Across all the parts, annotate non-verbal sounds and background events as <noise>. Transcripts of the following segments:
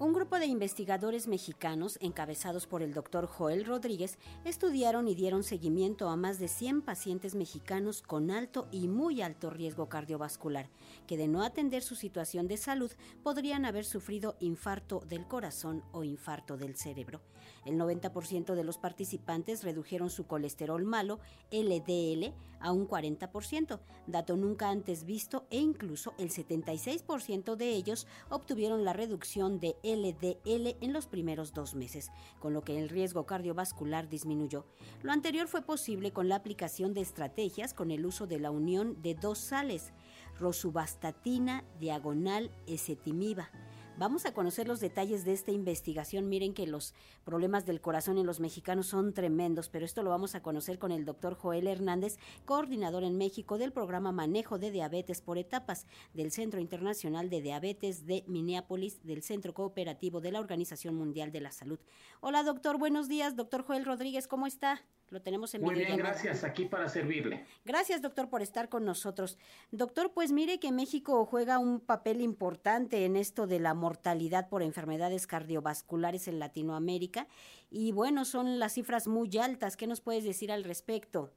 Un grupo de investigadores mexicanos, encabezados por el doctor Joel Rodríguez, estudiaron y dieron seguimiento a más de 100 pacientes mexicanos con alto y muy alto riesgo cardiovascular, que de no atender su situación de salud podrían haber sufrido infarto del corazón o infarto del cerebro. El 90% de los participantes redujeron su colesterol malo, LDL, a un 40%, dato nunca antes visto, e incluso el 76% de ellos obtuvieron la reducción de LDL en los primeros dos meses, con lo que el riesgo cardiovascular disminuyó. Lo anterior fue posible con la aplicación de estrategias con el uso de la unión de dos sales, rosuvastatina diagonal ezetimiba Vamos a conocer los detalles de esta investigación. Miren que los problemas del corazón en los mexicanos son tremendos, pero esto lo vamos a conocer con el doctor Joel Hernández, coordinador en México del programa Manejo de Diabetes por Etapas del Centro Internacional de Diabetes de Minneapolis, del Centro Cooperativo de la Organización Mundial de la Salud. Hola doctor, buenos días. Doctor Joel Rodríguez, ¿cómo está? Lo tenemos en Muy bien, gracias. Aquí para servirle. Gracias, doctor, por estar con nosotros. Doctor, pues mire que México juega un papel importante en esto de la mortalidad por enfermedades cardiovasculares en Latinoamérica. Y bueno, son las cifras muy altas. ¿Qué nos puedes decir al respecto?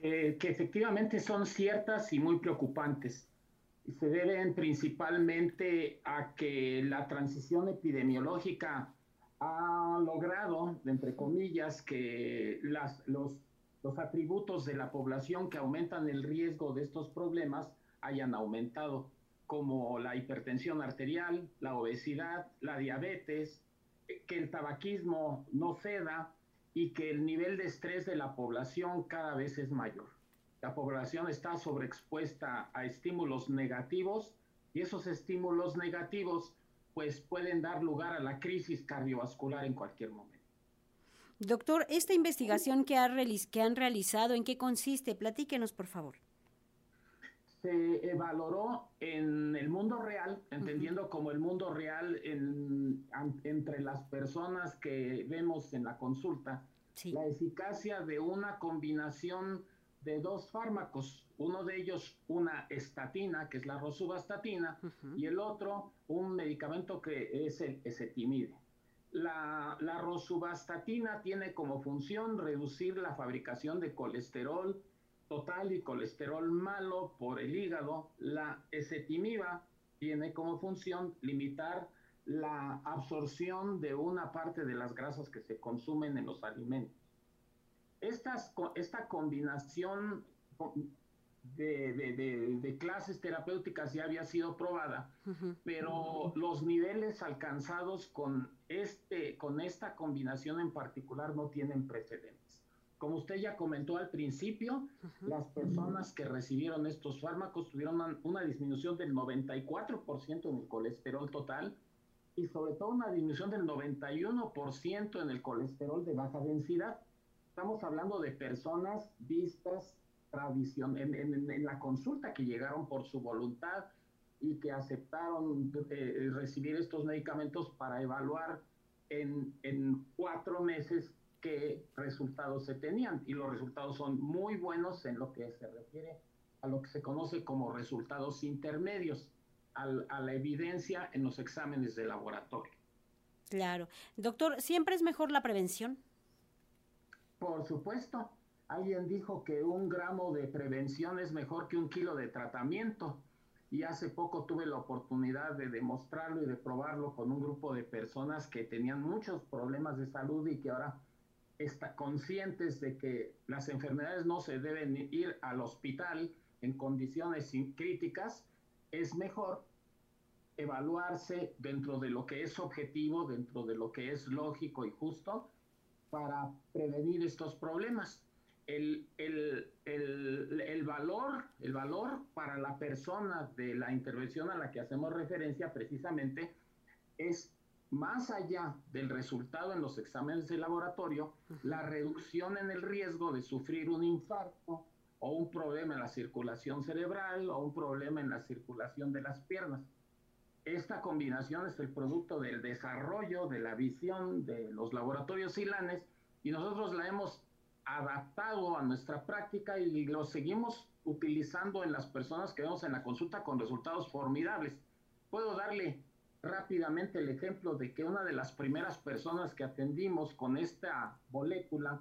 que efectivamente son ciertas y muy preocupantes. Se deben principalmente a que la transición epidemiológica ha logrado, entre comillas, que los atributos de la población que aumentan el riesgo de estos problemas hayan aumentado, como la hipertensión arterial, la obesidad, la diabetes, que el tabaquismo no ceda y que el nivel de estrés de la población cada vez es mayor. La población está sobreexpuesta a estímulos negativos y esos estímulos negativos pues pueden dar lugar a la crisis cardiovascular en cualquier momento. Doctor, esta investigación que, ha que han realizado, ¿en qué consiste? Platíquenos, por favor. Se valoró en el mundo real, entendiendo como el mundo real entre las personas que vemos en la consulta, la eficacia de una combinación de dos fármacos, uno de ellos una estatina, que es la rosuvastatina, y el otro un medicamento que es el esetimide. La, la rosuvastatina tiene como función reducir la fabricación de colesterol total y colesterol malo por el hígado. La esetimiba tiene como función limitar la absorción de una parte de las grasas que se consumen en los alimentos esta combinación de, clases terapéuticas ya había sido probada, pero los niveles alcanzados con, este, con esta combinación en particular no tienen precedentes. Como usted ya comentó al principio, las personas que recibieron estos fármacos tuvieron una, una disminución del 94% en el colesterol total y sobre todo una disminución del 91% en el colesterol de baja densidad. Estamos hablando de personas vistas tradición, en, la consulta que llegaron por su voluntad y que aceptaron eh, recibir estos medicamentos para evaluar en, en cuatro meses qué resultados se tenían. Y los resultados son muy buenos en lo que se refiere a lo que se conoce como resultados intermedios, a la evidencia en los exámenes de laboratorio. Claro. Doctor, ¿siempre es mejor la prevención? Por supuesto, alguien dijo que un gramo de prevención es mejor que un kilo de tratamiento. Y hace poco tuve la oportunidad de demostrarlo y de probarlo con un grupo de personas que tenían muchos problemas de salud y que ahora están conscientes de que las enfermedades no se deben ir al hospital en condiciones críticas, es mejor evaluarse dentro de lo que es objetivo, dentro de lo que es lógico y justo, para prevenir estos problemas. El, valor, el valor para la persona de la intervención a la que hacemos referencia precisamente es más allá del resultado en los exámenes de laboratorio, la reducción en el riesgo de sufrir un infarto o un problema en la circulación cerebral o un problema en la circulación de las piernas. Esta combinación es el producto del desarrollo de la visión de los laboratorios silanes y nosotros la hemos adaptado a nuestra práctica y lo seguimos utilizando en las personas que vemos en la consulta con resultados formidables. Puedo darle rápidamente el ejemplo de que una de las primeras personas que atendimos con esta molécula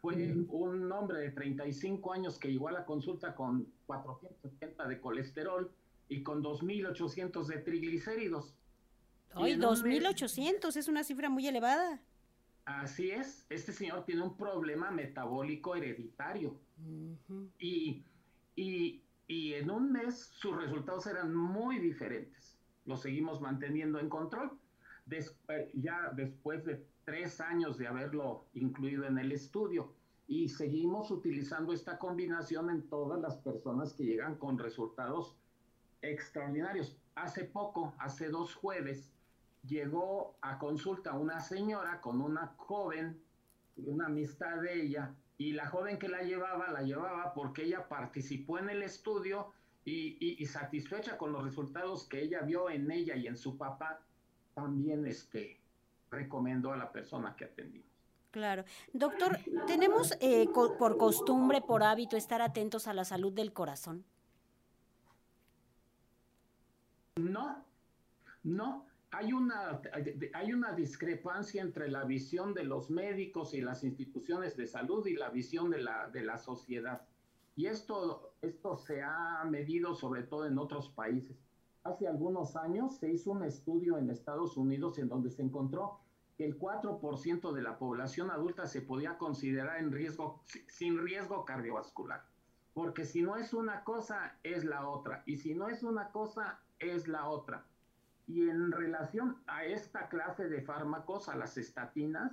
fue un hombre de 35 años que llegó a la consulta con 470 de colesterol y con 2.800 de triglicéridos. Ay, 2.800 es una cifra muy elevada. Así es, este señor tiene un problema metabólico hereditario y, y, y en un mes sus resultados eran muy diferentes. Lo seguimos manteniendo en control. ya después de tres años de haberlo incluido en el estudio y seguimos utilizando esta combinación en todas las personas que llegan con resultados extraordinarios. Hace poco, hace dos jueves, llegó a consulta una señora con una joven, una amistad de ella, y la joven que la llevaba, la llevaba porque ella participó en el estudio y, satisfecha con los resultados que ella vio en ella y en su papá, también este, recomendó a la persona que atendimos. Claro. Doctor, ¿tenemos eh, por costumbre, por hábito, estar atentos a la salud del corazón? No, no. Hay una, hay una discrepancia entre la visión de los médicos y las instituciones de salud y la visión de la, de la sociedad. Y esto, esto se ha medido sobre todo en otros países. Hace algunos años se hizo un estudio en Estados Unidos en donde se encontró que el 4% de la población adulta se podía considerar en riesgo, sin riesgo cardiovascular. Porque si no es una cosa, es la otra. Y si no es una cosa, es la otra. Y en relación a esta clase de fármacos, a las estatinas,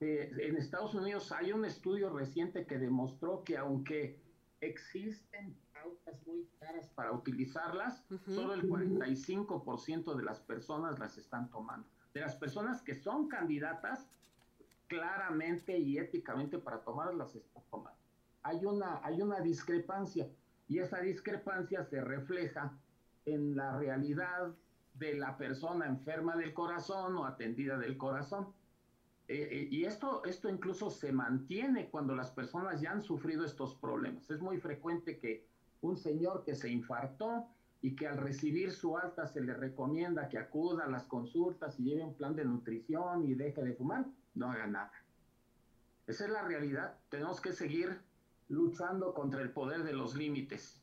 eh, en Estados Unidos hay un estudio reciente que demostró que aunque existen pautas muy caras para utilizarlas, solo el 45% de las personas las están tomando. De las personas que son candidatas, claramente y éticamente para tomarlas las están tomando. Hay una, hay una discrepancia y esa discrepancia se refleja en la realidad de la persona enferma del corazón o atendida del corazón. Eh, y esto, esto incluso se mantiene cuando las personas ya han sufrido estos problemas. Es muy frecuente que un señor que se infartó y que al recibir su alta se le recomienda que acuda a las consultas y lleve un plan de nutrición y deje de fumar, no haga nada. Esa es la realidad. Tenemos que seguir luchando contra el poder de los límites.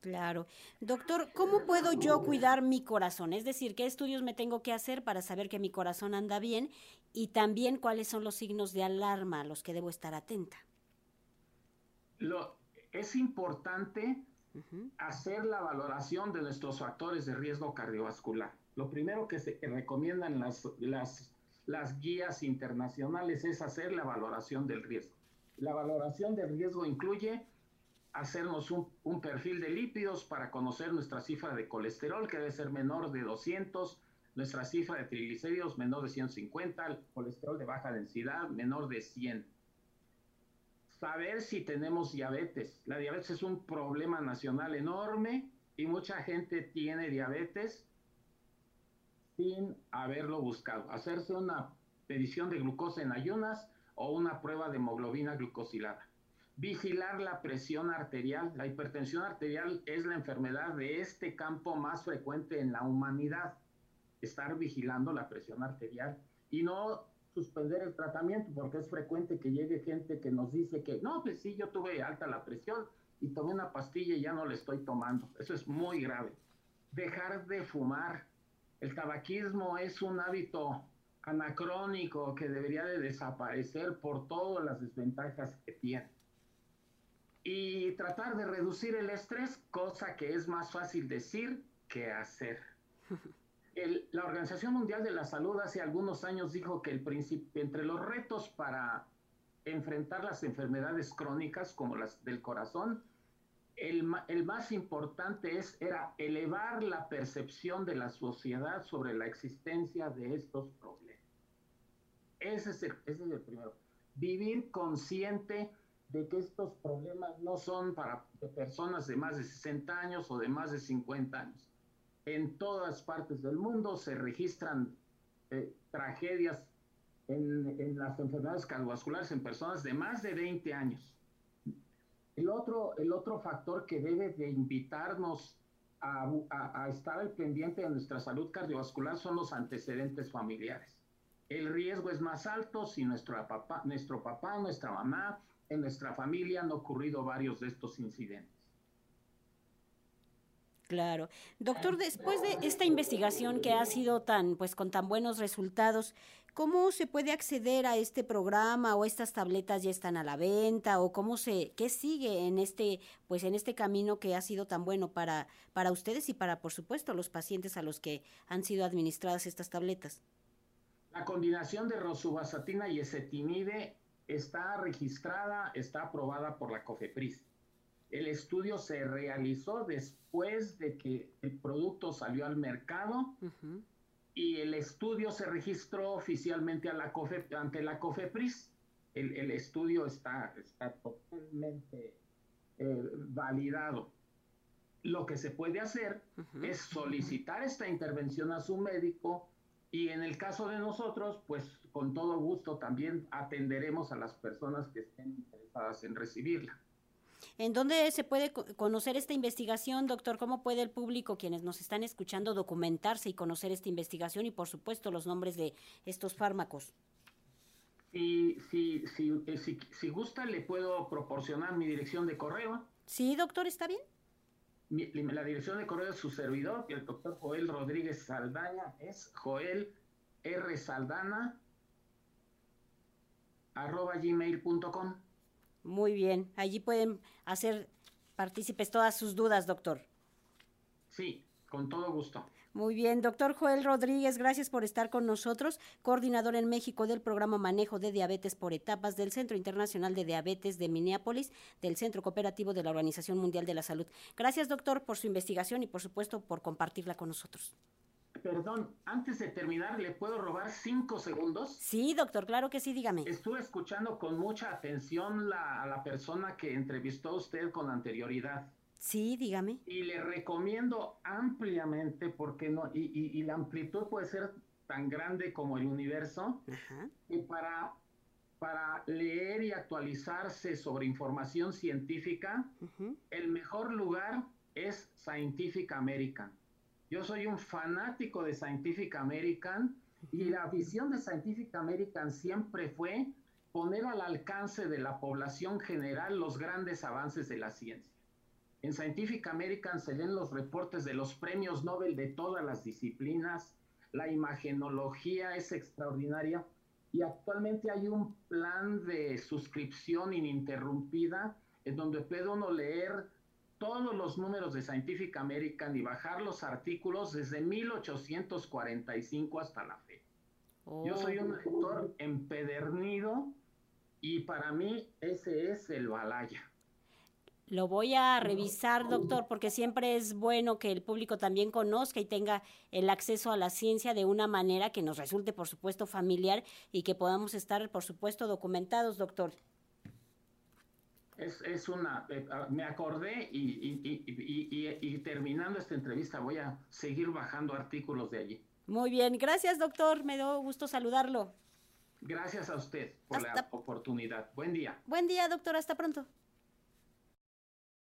Claro. Doctor, ¿cómo puedo yo cuidar mi corazón? Es decir, ¿qué estudios me tengo que hacer para saber que mi corazón anda bien? Y también cuáles son los signos de alarma a los que debo estar atenta. Lo, es importante hacer la valoración de nuestros factores de riesgo cardiovascular. Lo primero que se recomiendan las, las, las guías internacionales es hacer la valoración del riesgo. La valoración del riesgo incluye hacernos un, perfil de lípidos para conocer nuestra cifra de colesterol, que debe ser menor de 200, nuestra cifra de triglicéridos menor de 150, el colesterol de baja densidad menor de 100. Saber si tenemos diabetes. La diabetes es un problema nacional enorme y mucha gente tiene diabetes sin haberlo buscado. Hacerse una medición de glucosa en ayunas o una prueba de hemoglobina glucosilada Vigilar la presión arterial. La hipertensión arterial es la enfermedad de este campo más frecuente en la humanidad. Estar vigilando la presión arterial y no suspender el tratamiento, porque es frecuente que llegue gente que nos dice que, no, pues sí, yo tuve alta la presión y tomé una pastilla y ya no la estoy tomando. Eso es muy grave. Dejar de fumar. El tabaquismo es un hábito anacrónico que debería de desaparecer por todas las desventajas que tiene y tratar de reducir el estrés, cosa que es más fácil decir que hacer. <laughs> la Organización Mundial de la Salud hace algunos años dijo que el entre los retos para enfrentar las enfermedades crónicas como las del corazón, el, el, más importante es, era elevar la percepción de la sociedad sobre la existencia de estos problemas. Ese es el, ese es el primero. Vivir consciente de que estos problemas no son para personas de más de 60 años o de más de 50 años. En todas partes del mundo se registran eh, tragedias en, las enfermedades cardiovasculares en personas de más de 20 años. El otro, el otro factor que debe de invitarnos a, estar al pendiente de nuestra salud cardiovascular son los antecedentes familiares. El riesgo es más alto si nuestro papá, nuestro papá, nuestra mamá, en nuestra familia han ocurrido varios de estos incidentes. Claro. Doctor, después de esta investigación que ha sido tan, pues con tan buenos resultados, ¿cómo se puede acceder a este programa o estas tabletas ya están a la venta o cómo se, qué sigue en este, pues en este camino que ha sido tan bueno para, para ustedes y para, por supuesto, los pacientes a los que han sido administradas estas tabletas? La combinación de rosuvastatina y esetimide está registrada, está aprobada por la COFEPRIS. El estudio se realizó después de que el producto salió al mercado y el estudio se registró oficialmente a la ante la COFEPRIS. El, estudio está, está totalmente eh, validado. Lo que se puede hacer es solicitar esta intervención a su médico y en el caso de nosotros, pues con todo gusto también atenderemos a las personas que estén interesadas en recibirla. ¿En dónde se puede conocer esta investigación, doctor? ¿Cómo puede el público, quienes nos están escuchando, documentarse y conocer esta investigación y, por supuesto, los nombres de estos fármacos? Y si, si, eh, si, si gusta, le puedo proporcionar mi dirección de correo. Sí, doctor, ¿está bien? La dirección de correo de su servidor, el doctor Joel Rodríguez Saldaña, es Joel R. Saldana arroba gmail.com. Muy bien, allí pueden hacer partícipes todas sus dudas, doctor. Sí, con todo gusto. Muy bien, doctor Joel Rodríguez, gracias por estar con nosotros, coordinador en México del programa Manejo de Diabetes por Etapas del Centro Internacional de Diabetes de Minneapolis, del Centro Cooperativo de la Organización Mundial de la Salud. Gracias, doctor, por su investigación y, por supuesto, por compartirla con nosotros. Perdón, antes de terminar, ¿le puedo robar cinco segundos? Sí, doctor, claro que sí, dígame. Estuve escuchando con mucha atención a la persona que entrevistó usted con anterioridad. Sí, dígame. Y le recomiendo ampliamente, porque no, y, la amplitud puede ser tan grande como el universo, y para, para leer y actualizarse sobre información científica, el mejor lugar es Scientific American. Yo soy un fanático de Scientific American y la visión de Scientific American siempre fue poner al alcance de la población general los grandes avances de la ciencia. En Scientific American se leen los reportes de los premios Nobel de todas las disciplinas, la imagenología es extraordinaria y actualmente hay un plan de suscripción ininterrumpida en donde puede uno leer todos los números de Scientific American y bajar los artículos desde 1845 hasta la fe. Yo soy un lector empedernido y para mí ese es el Balaya. Lo voy a revisar, doctor, porque siempre es bueno que el público también conozca y tenga el acceso a la ciencia de una manera que nos resulte, por supuesto, familiar y que podamos estar, por supuesto, documentados, doctor es, es una, eh, ah, me acordé y, terminando esta entrevista voy a seguir bajando artículos de allí. Muy bien, gracias doctor, me dio gusto saludarlo. Gracias a usted por la oportunidad. Buen día. Buen día doctor, hasta pronto.